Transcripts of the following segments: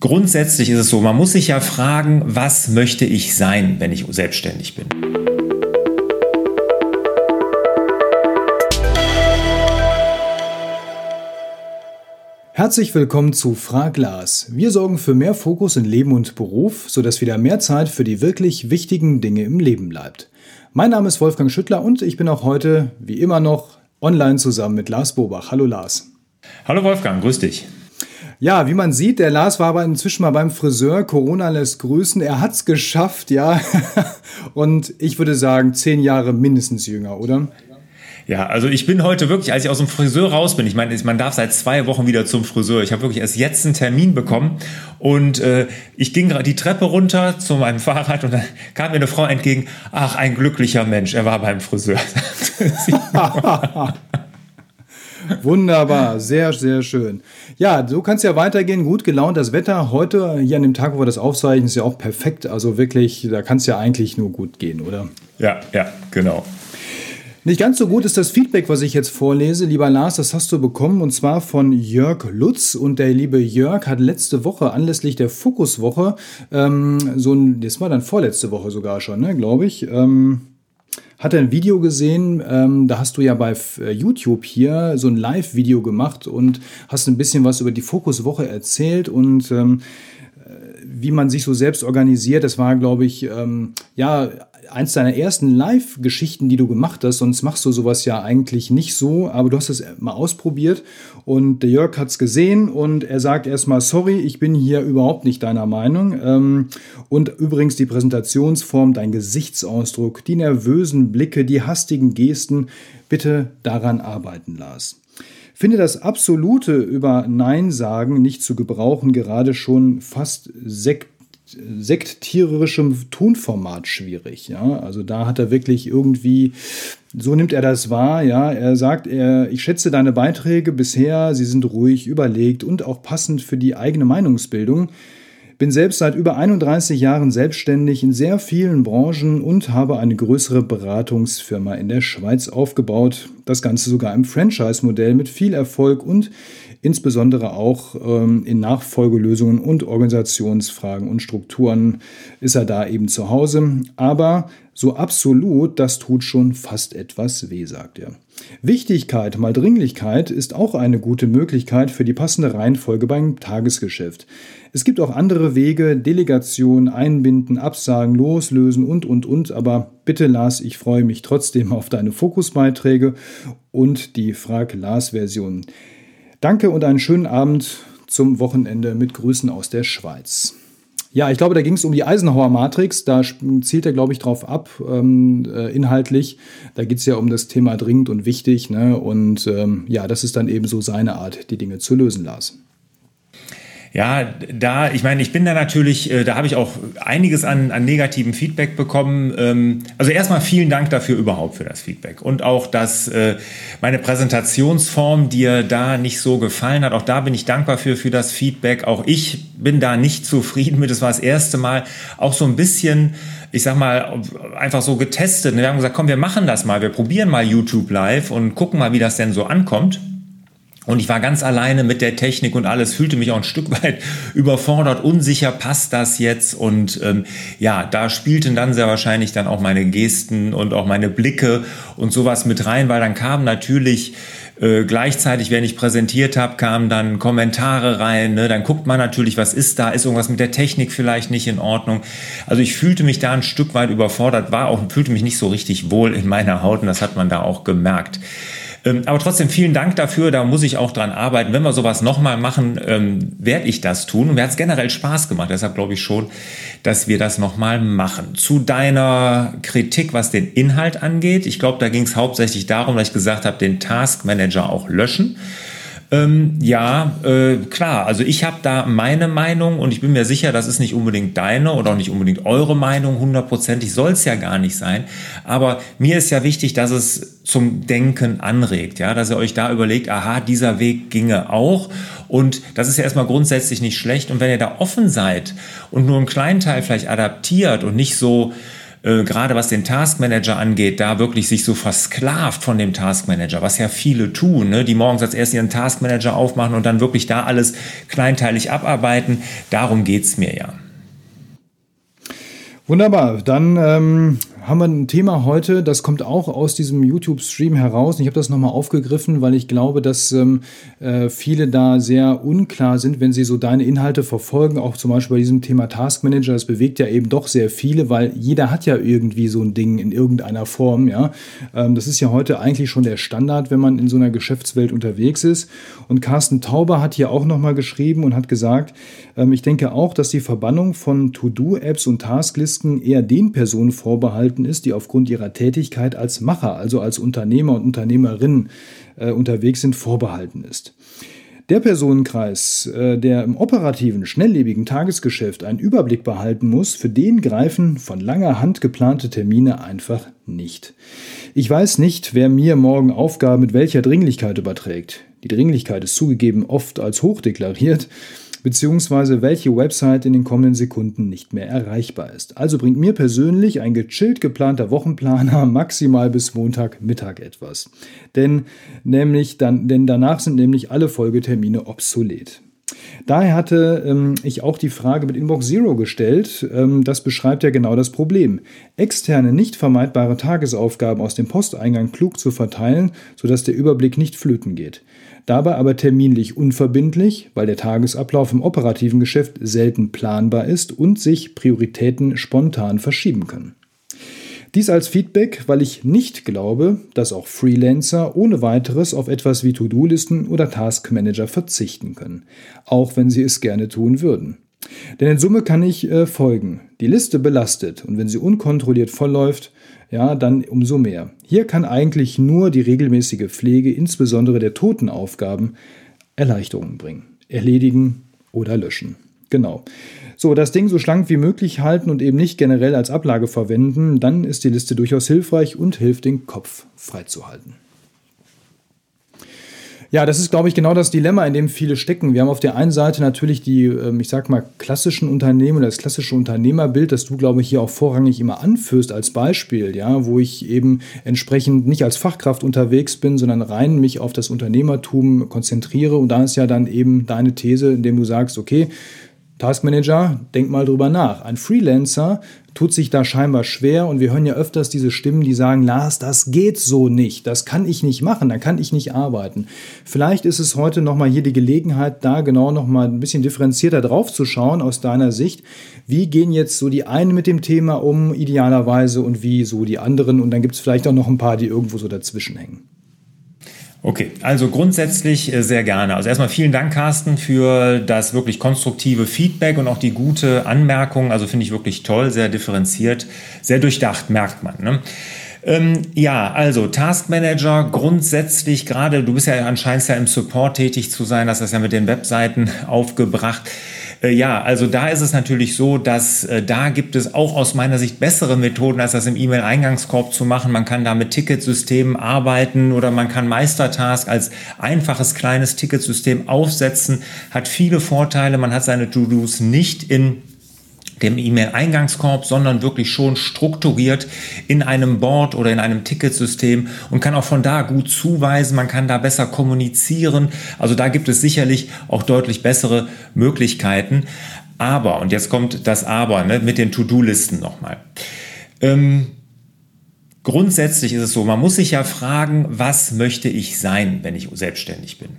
grundsätzlich ist es so, man muss sich ja fragen, was möchte ich sein, wenn ich selbstständig bin? Herzlich willkommen zu Fraglas. Wir sorgen für mehr Fokus in Leben und Beruf, sodass wieder mehr Zeit für die wirklich wichtigen Dinge im Leben bleibt. Mein Name ist Wolfgang Schüttler und ich bin auch heute, wie immer noch, online zusammen mit Lars Bobach. Hallo Lars. Hallo Wolfgang, grüß dich. Ja, wie man sieht, der Lars war aber inzwischen mal beim Friseur. Corona lässt grüßen. Er hat's geschafft, ja. Und ich würde sagen, zehn Jahre mindestens jünger, oder? Ja, also ich bin heute wirklich, als ich aus dem Friseur raus bin, ich meine, man darf seit zwei Wochen wieder zum Friseur. Ich habe wirklich erst jetzt einen Termin bekommen und äh, ich ging gerade die Treppe runter zu meinem Fahrrad und dann kam mir eine Frau entgegen. Ach, ein glücklicher Mensch, er war beim Friseur. Wunderbar, sehr, sehr schön. Ja, so kann es ja weitergehen. Gut gelaunt. Das Wetter heute, hier an dem Tag, wo wir das aufzeichnen, ist ja auch perfekt. Also wirklich, da kann es ja eigentlich nur gut gehen, oder? Ja, ja, genau. Nicht ganz so gut ist das Feedback, was ich jetzt vorlese. Lieber Lars, das hast du bekommen und zwar von Jörg Lutz. Und der liebe Jörg hat letzte Woche anlässlich der Fokuswoche, ähm, so ein, das war dann vorletzte Woche sogar schon, ne, glaube ich, ähm, hat er ein Video gesehen, ähm, da hast du ja bei äh, YouTube hier so ein Live-Video gemacht und hast ein bisschen was über die Fokuswoche erzählt und ähm, äh, wie man sich so selbst organisiert. Das war, glaube ich, ähm, ja, eins deiner ersten Live-Geschichten, die du gemacht hast. Sonst machst du sowas ja eigentlich nicht so, aber du hast es mal ausprobiert und der Jörg hat es gesehen und er sagt erstmal, sorry, ich bin hier überhaupt nicht deiner Meinung. Ähm, und übrigens die Präsentationsform, dein Gesichtsausdruck, die nervösen Blicke, die hastigen Gesten, bitte daran arbeiten, Lars. Finde das absolute über Nein sagen nicht zu gebrauchen gerade schon fast sekt sekttierischem Tonformat schwierig. Ja? Also da hat er wirklich irgendwie, so nimmt er das wahr. Ja? Er sagt, er, ich schätze deine Beiträge bisher, sie sind ruhig, überlegt und auch passend für die eigene Meinungsbildung. Bin selbst seit über 31 Jahren selbstständig in sehr vielen Branchen und habe eine größere Beratungsfirma in der Schweiz aufgebaut. Das Ganze sogar im Franchise-Modell mit viel Erfolg und insbesondere auch ähm, in Nachfolgelösungen und Organisationsfragen und Strukturen ist er da eben zu Hause. Aber so absolut, das tut schon fast etwas weh, sagt er. Wichtigkeit mal Dringlichkeit ist auch eine gute Möglichkeit für die passende Reihenfolge beim Tagesgeschäft. Es gibt auch andere Wege, Delegation, Einbinden, Absagen, Loslösen und, und, und. Aber bitte, Lars, ich freue mich trotzdem auf deine Fokusbeiträge und die Frag-Lars-Version. Danke und einen schönen Abend zum Wochenende mit Grüßen aus der Schweiz. Ja, ich glaube, da ging es um die Eisenhower Matrix. Da zielt er, glaube ich, drauf ab, ähm, äh, inhaltlich. Da geht es ja um das Thema dringend und wichtig. Ne? Und ähm, ja, das ist dann eben so seine Art, die Dinge zu lösen, Lars. Ja, da, ich meine, ich bin da natürlich, äh, da habe ich auch einiges an, an negativen Feedback bekommen. Ähm, also erstmal vielen Dank dafür überhaupt für das Feedback. Und auch, dass äh, meine Präsentationsform dir da nicht so gefallen hat. Auch da bin ich dankbar für, für das Feedback. Auch ich bin da nicht zufrieden mit. Es war das erste Mal auch so ein bisschen, ich sag mal, einfach so getestet. Wir haben gesagt, komm, wir machen das mal. Wir probieren mal YouTube live und gucken mal, wie das denn so ankommt. Und ich war ganz alleine mit der Technik und alles, fühlte mich auch ein Stück weit überfordert, unsicher, passt das jetzt? Und ähm, ja, da spielten dann sehr wahrscheinlich dann auch meine Gesten und auch meine Blicke und sowas mit rein, weil dann kam natürlich äh, gleichzeitig, wenn ich präsentiert habe, kamen dann Kommentare rein. Ne? Dann guckt man natürlich, was ist da? Ist irgendwas mit der Technik vielleicht nicht in Ordnung? Also ich fühlte mich da ein Stück weit überfordert, war auch fühlte mich nicht so richtig wohl in meiner Haut und das hat man da auch gemerkt. Ähm, aber trotzdem vielen Dank dafür, da muss ich auch dran arbeiten. Wenn wir sowas nochmal machen, ähm, werde ich das tun. Und mir hat es generell Spaß gemacht. Deshalb glaube ich schon, dass wir das nochmal machen. Zu deiner Kritik, was den Inhalt angeht. Ich glaube, da ging es hauptsächlich darum, dass ich gesagt habe, den Task Manager auch löschen. Ähm, ja, äh, klar. Also ich habe da meine Meinung und ich bin mir sicher, das ist nicht unbedingt deine oder auch nicht unbedingt eure Meinung hundertprozentig, soll es ja gar nicht sein. Aber mir ist ja wichtig, dass es zum Denken anregt, ja, dass ihr euch da überlegt, aha, dieser Weg ginge auch. Und das ist ja erstmal grundsätzlich nicht schlecht. Und wenn ihr da offen seid und nur einen kleinen Teil vielleicht adaptiert und nicht so äh, gerade was den Taskmanager angeht, da wirklich sich so versklavt von dem Taskmanager, was ja viele tun, ne? die morgens als erst ihren Taskmanager aufmachen und dann wirklich da alles kleinteilig abarbeiten. Darum geht es mir ja. Wunderbar, dann ähm, haben wir ein Thema heute, das kommt auch aus diesem YouTube-Stream heraus. Ich habe das nochmal aufgegriffen, weil ich glaube, dass ähm, äh, viele da sehr unklar sind, wenn sie so deine Inhalte verfolgen. Auch zum Beispiel bei diesem Thema Task Manager. Das bewegt ja eben doch sehr viele, weil jeder hat ja irgendwie so ein Ding in irgendeiner Form. Ja, ähm, Das ist ja heute eigentlich schon der Standard, wenn man in so einer Geschäftswelt unterwegs ist. Und Carsten Tauber hat hier auch nochmal geschrieben und hat gesagt, ähm, ich denke auch, dass die Verbannung von To-Do-Apps und Tasklisten eher den Personen vorbehalten vorbehalten ist, die aufgrund ihrer Tätigkeit als Macher, also als Unternehmer und Unternehmerin äh, unterwegs sind, vorbehalten ist. Der Personenkreis, äh, der im operativen, schnelllebigen Tagesgeschäft einen Überblick behalten muss, für den greifen von langer Hand geplante Termine einfach nicht. Ich weiß nicht, wer mir morgen Aufgaben mit welcher Dringlichkeit überträgt. Die Dringlichkeit ist zugegeben oft als hoch deklariert, beziehungsweise welche Website in den kommenden Sekunden nicht mehr erreichbar ist. Also bringt mir persönlich ein gechillt geplanter Wochenplaner maximal bis Montagmittag etwas. Denn, nämlich dann, denn danach sind nämlich alle Folgetermine obsolet. Daher hatte ähm, ich auch die Frage mit Inbox Zero gestellt. Ähm, das beschreibt ja genau das Problem. Externe, nicht vermeidbare Tagesaufgaben aus dem Posteingang klug zu verteilen, sodass der Überblick nicht flöten geht dabei aber terminlich unverbindlich, weil der Tagesablauf im operativen Geschäft selten planbar ist und sich Prioritäten spontan verschieben können. Dies als Feedback, weil ich nicht glaube, dass auch Freelancer ohne weiteres auf etwas wie To-Do-Listen oder Taskmanager verzichten können, auch wenn sie es gerne tun würden. Denn in Summe kann ich äh, folgen. Die Liste belastet und wenn sie unkontrolliert vollläuft, ja, dann umso mehr. Hier kann eigentlich nur die regelmäßige Pflege, insbesondere der Totenaufgaben, Erleichterungen bringen. Erledigen oder löschen. Genau. So, das Ding so schlank wie möglich halten und eben nicht generell als Ablage verwenden, dann ist die Liste durchaus hilfreich und hilft, den Kopf freizuhalten. Ja, das ist, glaube ich, genau das Dilemma, in dem viele stecken. Wir haben auf der einen Seite natürlich die, ähm, ich sag mal, klassischen Unternehmen oder das klassische Unternehmerbild, das du, glaube ich, hier auch vorrangig immer anführst als Beispiel, ja, wo ich eben entsprechend nicht als Fachkraft unterwegs bin, sondern rein mich auf das Unternehmertum konzentriere. Und da ist ja dann eben deine These, indem du sagst, okay, Taskmanager, denk mal drüber nach. Ein Freelancer tut sich da scheinbar schwer und wir hören ja öfters diese Stimmen, die sagen, Lars, das geht so nicht, das kann ich nicht machen, da kann ich nicht arbeiten. Vielleicht ist es heute nochmal hier die Gelegenheit, da genau nochmal ein bisschen differenzierter drauf zu schauen aus deiner Sicht. Wie gehen jetzt so die einen mit dem Thema um, idealerweise, und wie so die anderen? Und dann gibt es vielleicht auch noch ein paar, die irgendwo so dazwischen hängen. Okay, also grundsätzlich äh, sehr gerne. Also erstmal vielen Dank, Carsten, für das wirklich konstruktive Feedback und auch die gute Anmerkung. Also finde ich wirklich toll, sehr differenziert, sehr durchdacht, merkt man. Ne? Ähm, ja, also Taskmanager grundsätzlich gerade, du bist ja anscheinend ja im Support tätig zu sein, hast das ja mit den Webseiten aufgebracht. Äh, ja, also da ist es natürlich so, dass äh, da gibt es auch aus meiner Sicht bessere Methoden, als das im E-Mail-Eingangskorb zu machen. Man kann da mit Ticketsystemen arbeiten oder man kann Meistertask als einfaches kleines Ticketsystem aufsetzen, hat viele Vorteile. Man hat seine To-Dos nicht in dem E-Mail-Eingangskorb, sondern wirklich schon strukturiert in einem Board oder in einem Ticketsystem und kann auch von da gut zuweisen. Man kann da besser kommunizieren. Also da gibt es sicherlich auch deutlich bessere Möglichkeiten. Aber, und jetzt kommt das Aber ne, mit den To-Do-Listen nochmal. Ähm, grundsätzlich ist es so, man muss sich ja fragen, was möchte ich sein, wenn ich selbstständig bin?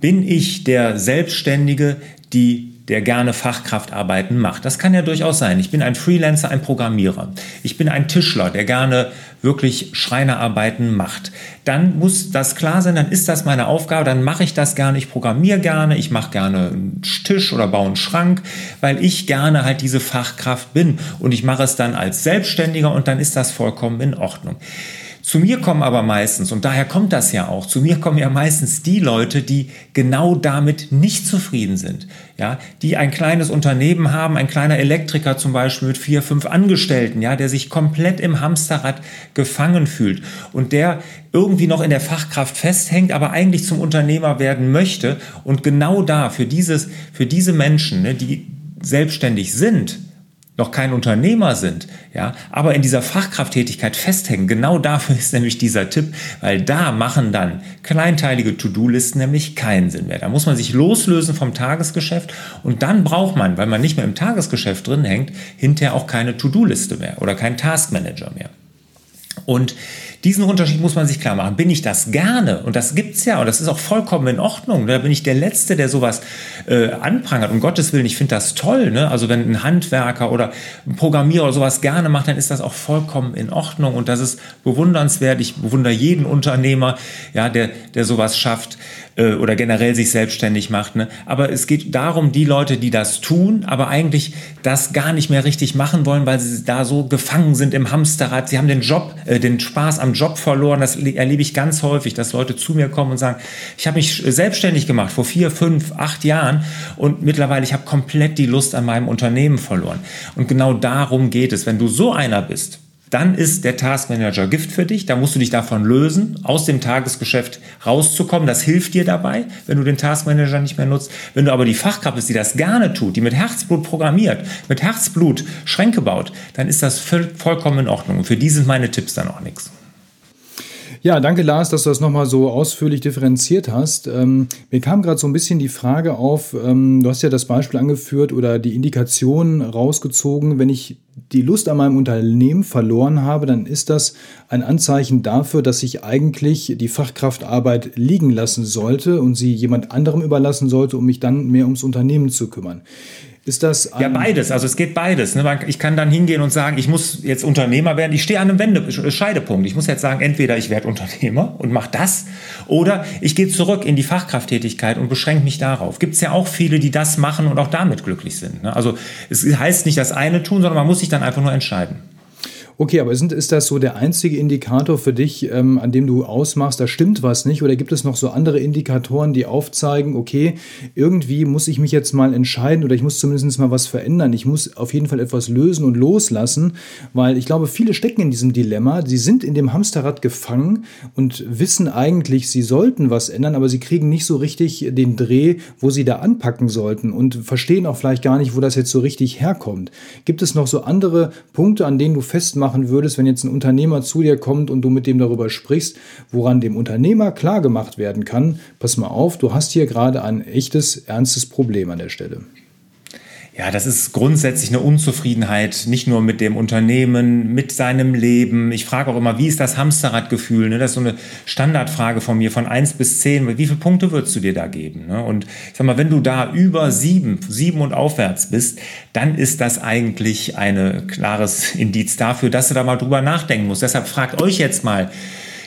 Bin ich der Selbstständige, die der gerne Fachkraftarbeiten macht. Das kann ja durchaus sein. Ich bin ein Freelancer, ein Programmierer. Ich bin ein Tischler, der gerne wirklich Schreinerarbeiten macht. Dann muss das klar sein, dann ist das meine Aufgabe, dann mache ich das gerne, ich programmiere gerne, ich mache gerne einen Tisch oder baue einen Schrank, weil ich gerne halt diese Fachkraft bin und ich mache es dann als Selbstständiger und dann ist das vollkommen in Ordnung. Zu mir kommen aber meistens, und daher kommt das ja auch, zu mir kommen ja meistens die Leute, die genau damit nicht zufrieden sind. Ja, die ein kleines Unternehmen haben, ein kleiner Elektriker zum Beispiel mit vier, fünf Angestellten, ja, der sich komplett im Hamsterrad gefangen fühlt und der irgendwie noch in der Fachkraft festhängt, aber eigentlich zum Unternehmer werden möchte. Und genau da, für dieses, für diese Menschen, ne, die selbstständig sind, noch kein Unternehmer sind, ja, aber in dieser Fachkrafttätigkeit festhängen. Genau dafür ist nämlich dieser Tipp, weil da machen dann kleinteilige To-Do-Listen nämlich keinen Sinn mehr. Da muss man sich loslösen vom Tagesgeschäft und dann braucht man, weil man nicht mehr im Tagesgeschäft drin hängt, hinterher auch keine To-Do-Liste mehr oder keinen Taskmanager mehr. Und diesen Unterschied muss man sich klar machen. Bin ich das gerne? Und das gibt's ja und das ist auch vollkommen in Ordnung. Da bin ich der Letzte, der sowas äh, anprangert. Um Gottes Willen, ich finde das toll. Ne? Also wenn ein Handwerker oder ein Programmierer oder sowas gerne macht, dann ist das auch vollkommen in Ordnung und das ist bewundernswert. Ich bewundere jeden Unternehmer, ja, der, der sowas schafft äh, oder generell sich selbstständig macht. Ne? Aber es geht darum, die Leute, die das tun, aber eigentlich das gar nicht mehr richtig machen wollen, weil sie da so gefangen sind im Hamsterrad. Sie haben den Job, äh, den Spaß am Job verloren. Das erlebe ich ganz häufig, dass Leute zu mir kommen und sagen, ich habe mich selbstständig gemacht vor vier, fünf, acht Jahren und mittlerweile ich habe komplett die Lust an meinem Unternehmen verloren. Und genau darum geht es. Wenn du so einer bist, dann ist der Taskmanager Gift für dich. Da musst du dich davon lösen, aus dem Tagesgeschäft rauszukommen. Das hilft dir dabei, wenn du den Taskmanager nicht mehr nutzt. Wenn du aber die Fachkraft bist, die das gerne tut, die mit Herzblut programmiert, mit Herzblut Schränke baut, dann ist das vollkommen in Ordnung. Und für die sind meine Tipps dann auch nichts. Ja, danke Lars, dass du das nochmal so ausführlich differenziert hast. Ähm, mir kam gerade so ein bisschen die Frage auf, ähm, du hast ja das Beispiel angeführt oder die Indikation rausgezogen, wenn ich die Lust an meinem Unternehmen verloren habe, dann ist das ein Anzeichen dafür, dass ich eigentlich die Fachkraftarbeit liegen lassen sollte und sie jemand anderem überlassen sollte, um mich dann mehr ums Unternehmen zu kümmern. Ist das ja beides? Also es geht beides. Ne? Ich kann dann hingehen und sagen, ich muss jetzt Unternehmer werden. Ich stehe an einem Wende Scheidepunkt. Ich muss jetzt sagen, entweder ich werde Unternehmer und mache das, oder ich gehe zurück in die Fachkrafttätigkeit und beschränke mich darauf. Gibt es ja auch viele, die das machen und auch damit glücklich sind. Ne? Also es heißt nicht das eine tun, sondern man muss sich dann einfach nur entscheiden. Okay, aber sind, ist das so der einzige Indikator für dich, ähm, an dem du ausmachst, da stimmt was nicht? Oder gibt es noch so andere Indikatoren, die aufzeigen, okay, irgendwie muss ich mich jetzt mal entscheiden oder ich muss zumindest mal was verändern. Ich muss auf jeden Fall etwas lösen und loslassen, weil ich glaube, viele stecken in diesem Dilemma. Sie sind in dem Hamsterrad gefangen und wissen eigentlich, sie sollten was ändern, aber sie kriegen nicht so richtig den Dreh, wo sie da anpacken sollten und verstehen auch vielleicht gar nicht, wo das jetzt so richtig herkommt. Gibt es noch so andere Punkte, an denen du festmachst, machen würdest, wenn jetzt ein Unternehmer zu dir kommt und du mit dem darüber sprichst, woran dem Unternehmer klar gemacht werden kann, pass mal auf, du hast hier gerade ein echtes, ernstes Problem an der Stelle. Ja, das ist grundsätzlich eine Unzufriedenheit, nicht nur mit dem Unternehmen, mit seinem Leben. Ich frage auch immer, wie ist das Hamsterradgefühl? Ne? Das ist so eine Standardfrage von mir, von eins bis zehn. Wie viele Punkte würdest du dir da geben? Ne? Und ich sag mal, wenn du da über sieben, sieben und aufwärts bist, dann ist das eigentlich ein klares Indiz dafür, dass du da mal drüber nachdenken musst. Deshalb fragt euch jetzt mal,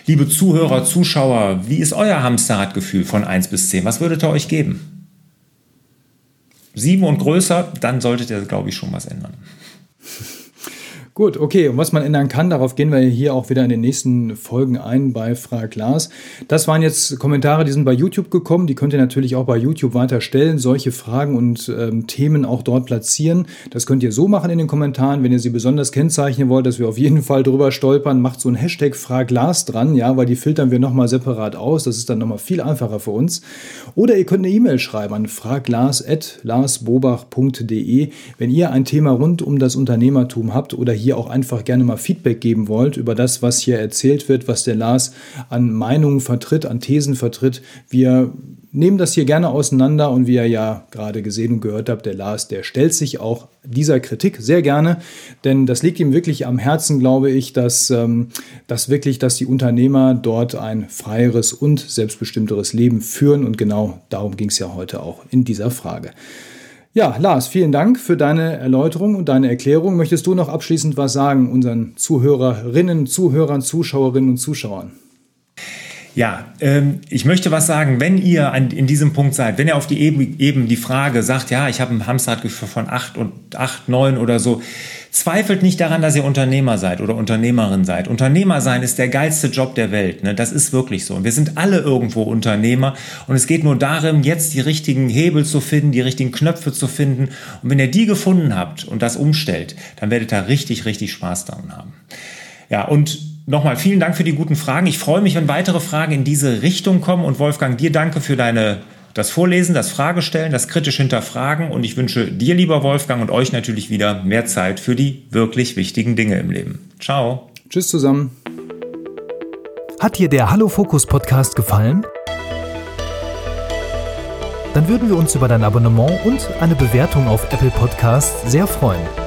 liebe Zuhörer, Zuschauer, wie ist euer Hamsterradgefühl von eins bis zehn? Was würdet ihr euch geben? Sieben und größer, dann solltet ihr, glaube ich, schon was ändern. Gut, okay. Und was man ändern kann, darauf gehen wir hier auch wieder in den nächsten Folgen ein bei Frag Lars. Das waren jetzt Kommentare, die sind bei YouTube gekommen. Die könnt ihr natürlich auch bei YouTube weiter stellen, solche Fragen und ähm, Themen auch dort platzieren. Das könnt ihr so machen in den Kommentaren. Wenn ihr sie besonders kennzeichnen wollt, dass wir auf jeden Fall drüber stolpern, macht so ein Hashtag Frag Lars dran, ja, weil die filtern wir nochmal separat aus. Das ist dann nochmal viel einfacher für uns. Oder ihr könnt eine E-Mail schreiben an fraglars.larsbobach.de, wenn ihr ein Thema rund um das Unternehmertum habt oder hier hier auch einfach gerne mal Feedback geben wollt über das, was hier erzählt wird, was der Lars an Meinungen vertritt, an Thesen vertritt. Wir nehmen das hier gerne auseinander und wie ihr ja gerade gesehen und gehört habt, der Lars, der stellt sich auch dieser Kritik sehr gerne, denn das liegt ihm wirklich am Herzen, glaube ich, dass, ähm, dass wirklich, dass die Unternehmer dort ein freieres und selbstbestimmteres Leben führen und genau darum ging es ja heute auch in dieser Frage. Ja, Lars, vielen Dank für deine Erläuterung und deine Erklärung. Möchtest du noch abschließend was sagen unseren Zuhörerinnen, Zuhörern, Zuschauerinnen und Zuschauern? Ja, ähm, ich möchte was sagen, wenn ihr an, in diesem Punkt seid, wenn ihr auf die eben, eben die Frage sagt, ja, ich habe ein Hamsterradgefühl von acht und acht, neun oder so, zweifelt nicht daran, dass ihr Unternehmer seid oder Unternehmerin seid. Unternehmer sein ist der geilste Job der Welt. Ne? Das ist wirklich so. Und wir sind alle irgendwo Unternehmer. Und es geht nur darum, jetzt die richtigen Hebel zu finden, die richtigen Knöpfe zu finden. Und wenn ihr die gefunden habt und das umstellt, dann werdet ihr richtig, richtig Spaß daran haben. Ja, und nochmal vielen Dank für die guten Fragen. Ich freue mich, wenn weitere Fragen in diese Richtung kommen. Und Wolfgang, dir danke für deine das Vorlesen, das Fragestellen, das kritisch hinterfragen und ich wünsche dir, lieber Wolfgang, und euch natürlich wieder mehr Zeit für die wirklich wichtigen Dinge im Leben. Ciao. Tschüss zusammen. Hat dir der Hallo Fokus Podcast gefallen? Dann würden wir uns über dein Abonnement und eine Bewertung auf Apple Podcasts sehr freuen.